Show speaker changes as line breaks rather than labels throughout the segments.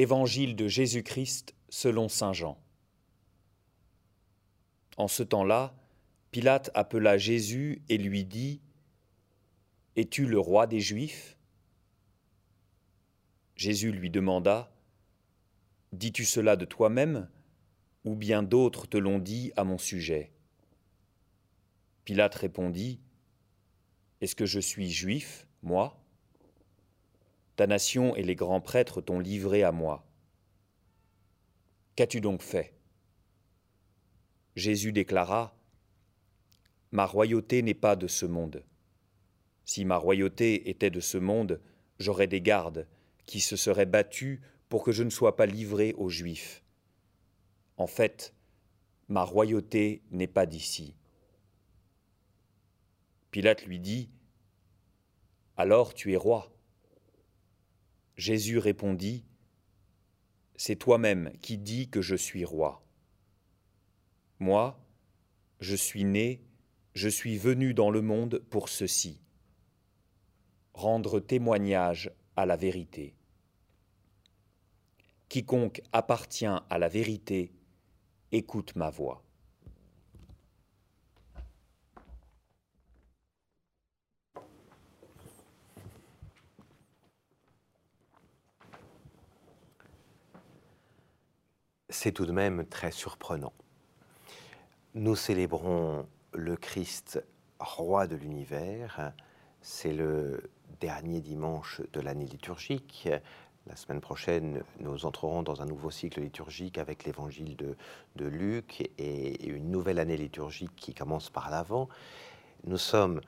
Évangile de Jésus-Christ selon Saint Jean. En ce temps-là, Pilate appela Jésus et lui dit, Es-tu le roi des Juifs? Jésus lui demanda, Dis-tu cela de toi-même, ou bien d'autres te l'ont dit à mon sujet? Pilate répondit, Est-ce que je suis juif, moi? Ta nation et les grands prêtres t'ont livré à moi. Qu'as-tu donc fait? Jésus déclara, Ma royauté n'est pas de ce monde. Si ma royauté était de ce monde, j'aurais des gardes qui se seraient battus pour que je ne sois pas livré aux Juifs. En fait, ma royauté n'est pas d'ici. Pilate lui dit, Alors tu es roi. Jésus répondit, C'est toi-même qui dis que je suis roi. Moi, je suis né, je suis venu dans le monde pour ceci, rendre témoignage à la vérité. Quiconque appartient à la vérité, écoute ma voix.
C'est tout de même très surprenant. Nous célébrons le Christ, roi de l'univers. C'est le dernier dimanche de l'année liturgique. La semaine prochaine, nous entrerons dans un nouveau cycle liturgique avec l'évangile de, Luc et une nouvelle année liturgique qui commence par l'avant. Nous sommes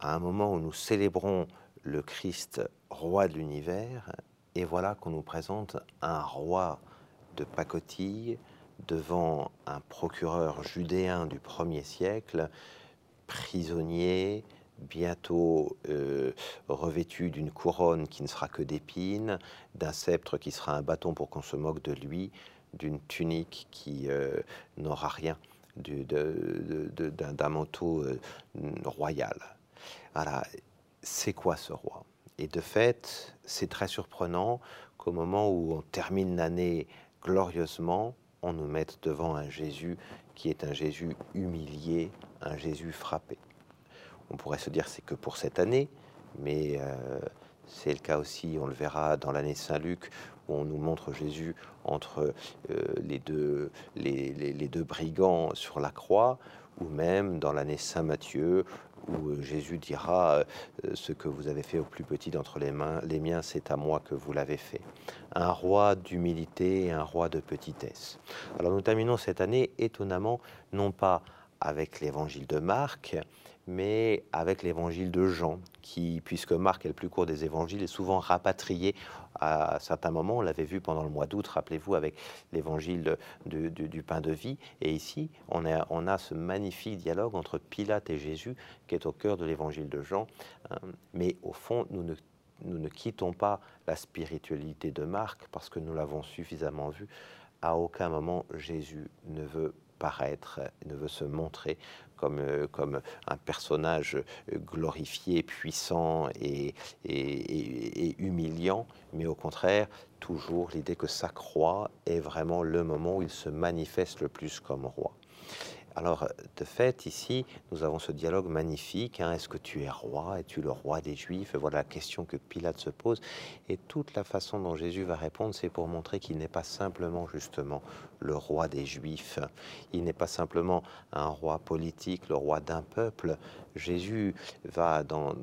à un moment où nous célébrons le Christ, roi de l'univers, et voilà qu'on nous présente un roi de pacotille devant un procureur judéen du premier siècle, prisonnier, bientôt euh, revêtu d'une couronne qui ne sera que d'épines, d'un sceptre qui sera un bâton pour qu'on se moque de lui, d'une tunique qui euh, n'aura rien, d'un manteau euh, royal. Voilà, c'est quoi ce roi? Et de fait, c'est très surprenant qu'au moment où on termine l'année glorieusement, on nous mette devant un Jésus qui est un Jésus humilié, un Jésus frappé. On pourrait se dire c'est que pour cette année, mais euh, c'est le cas aussi, on le verra dans l'année Saint-Luc, où on nous montre Jésus entre euh, les, deux, les, deux brigands sur la croix, ou même dans l'année Saint-Matthieu, où euh, Jésus dira euh, ce que vous avez fait au plus petit d'entre les mains, les miens, c'est à moi que vous l'avez fait. Un roi d'humilité et un roi de petitesse. Alors nous terminons cette année étonnamment, non pas avec l'évangile de Marc, mais avec l'évangile de Jean, qui, puisque Marc est le plus court des évangiles, est souvent rapatrié à certains moments. On l'avait vu pendant le mois d'août, rappelez-vous, avec l'évangile du pain de vie. Et ici, on a, a ce magnifique dialogue entre Pilate et Jésus qui est au cœur de l'évangile de Jean. Euh, mais au fond, nous ne, nous ne quittons pas la spiritualité de Marc parce que nous l'avons suffisamment vu. À aucun moment, Jésus ne veut ne veut se montrer comme, euh, un personnage glorifié, puissant et, et, humiliant, mais au contraire, toujours l'idée que sa croix est vraiment le moment où il se manifeste le plus comme roi. Alors, de fait, ici, nous avons ce dialogue magnifique. Hein. Est-ce que tu es roi? Es-tu le roi des Juifs? Voilà la question que Pilate se pose. Et toute la façon dont Jésus va répondre, c'est pour montrer qu'il n'est pas simplement, justement, le roi des Juifs. Il n'est pas simplement un roi politique, le roi d'un peuple. Jésus va, dans,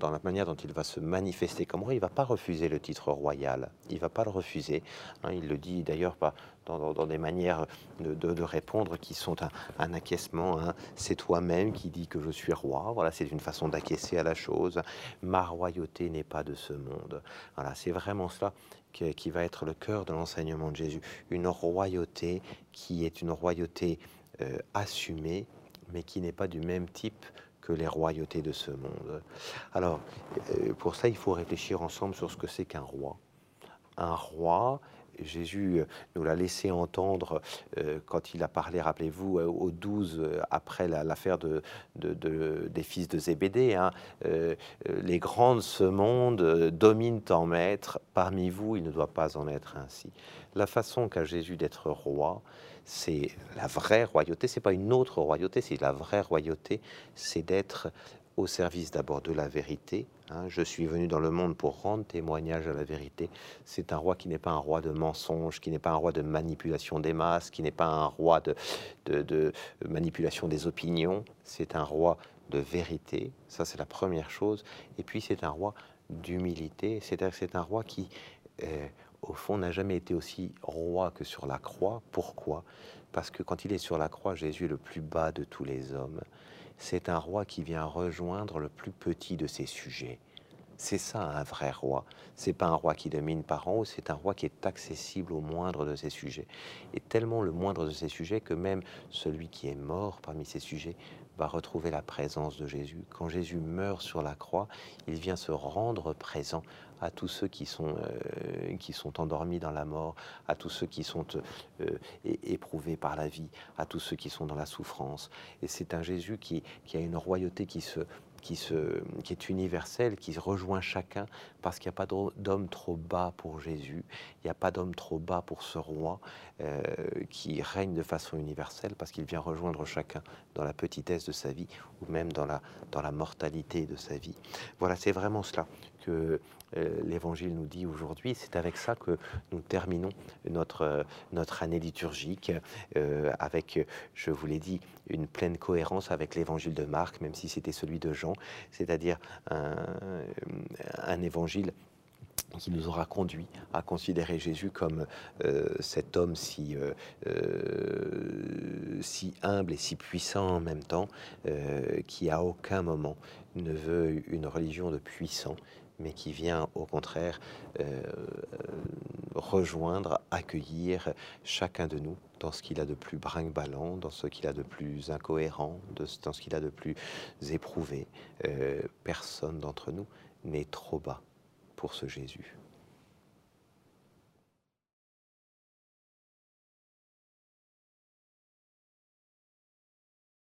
la manière dont il va se manifester comme roi, il ne va pas refuser le titre royal. Il ne va pas le refuser. Hein. il le dit d'ailleurs pas dans, des manières de, répondre qui sont un, acquiescement. Hein. C'est toi-même qui dis que je suis roi. Voilà, c'est une façon d'acquiescer à la chose. Ma royauté n'est pas de ce monde. Voilà, c'est vraiment cela qui, va être le cœur de l'enseignement de Jésus. Une royauté qui est une royauté euh, assumée, mais qui n'est pas du même type que les royautés de ce monde. Alors, euh, pour ça, il faut réfléchir ensemble sur ce que c'est qu'un roi. Un roi, Jésus euh, nous l'a laissé entendre euh, quand il a parlé, rappelez-vous, euh, aux douze, après l'affaire de, des fils de Zébédée. Hein, les grands de ce monde dominent en maître, parmi vous, il ne doit pas en être ainsi. La façon qu'a Jésus d'être roi, c'est la vraie royauté, c'est pas une autre royauté, c'est la vraie royauté, c'est d'être au service d'abord de la vérité. Hein. Je suis venu dans le monde pour rendre témoignage à la vérité. C'est un roi qui n'est pas un roi de mensonge, qui n'est pas un roi de manipulation des masses, qui n'est pas un roi de, de, manipulation des opinions. C'est un roi de vérité. Ça, c'est la première chose. Et puis, c'est un roi d'humilité. C'est-à-dire que c'est un roi qui, euh, au fond, n'a jamais été aussi roi que sur la croix. Pourquoi? Parce que quand il est sur la croix, Jésus est le plus bas de tous les hommes c'est un roi qui vient rejoindre le plus petit de ses sujets. C'est ça un vrai roi. C'est pas un roi qui domine par en haut, c'est un roi qui est accessible au moindre de ses sujets. Et tellement le moindre de ses sujets que même celui qui est mort parmi ses sujets va retrouver la présence de Jésus. Quand Jésus meurt sur la croix, il vient se rendre présent à tous ceux qui sont, euh, qui sont endormis dans la mort, à tous ceux qui sont euh, éprouvés par la vie, à tous ceux qui sont dans la souffrance. Et c'est un Jésus qui, qui a une royauté qui se qui, est universel, qui rejoint chacun, parce qu'il n'y a pas d'homme trop bas pour Jésus, il n'y a pas d'homme trop bas pour ce roi euh, qui règne de façon universelle, parce qu'il vient rejoindre chacun dans la petitesse de sa vie, ou même dans la, dans la mortalité de sa vie. Voilà, c'est vraiment cela que euh, l'Évangile nous dit aujourd'hui. C'est avec ça que nous terminons notre, notre année liturgique, euh, avec, je vous l'ai dit, une pleine cohérence avec l'Évangile de Marc, même si c'était celui de Jean, c'est-à-dire un, évangile qui nous aura conduit à considérer Jésus comme euh, cet homme si, si humble et si puissant en même temps, qui à aucun moment ne veut une religion de puissants, mais qui vient au contraire euh, rejoindre, accueillir chacun de nous dans ce qu'il a de plus brinque-ballant, dans ce qu'il a de plus incohérent, dans ce qu'il a de plus éprouvé. Euh, personne d'entre nous n'est trop bas pour ce Jésus.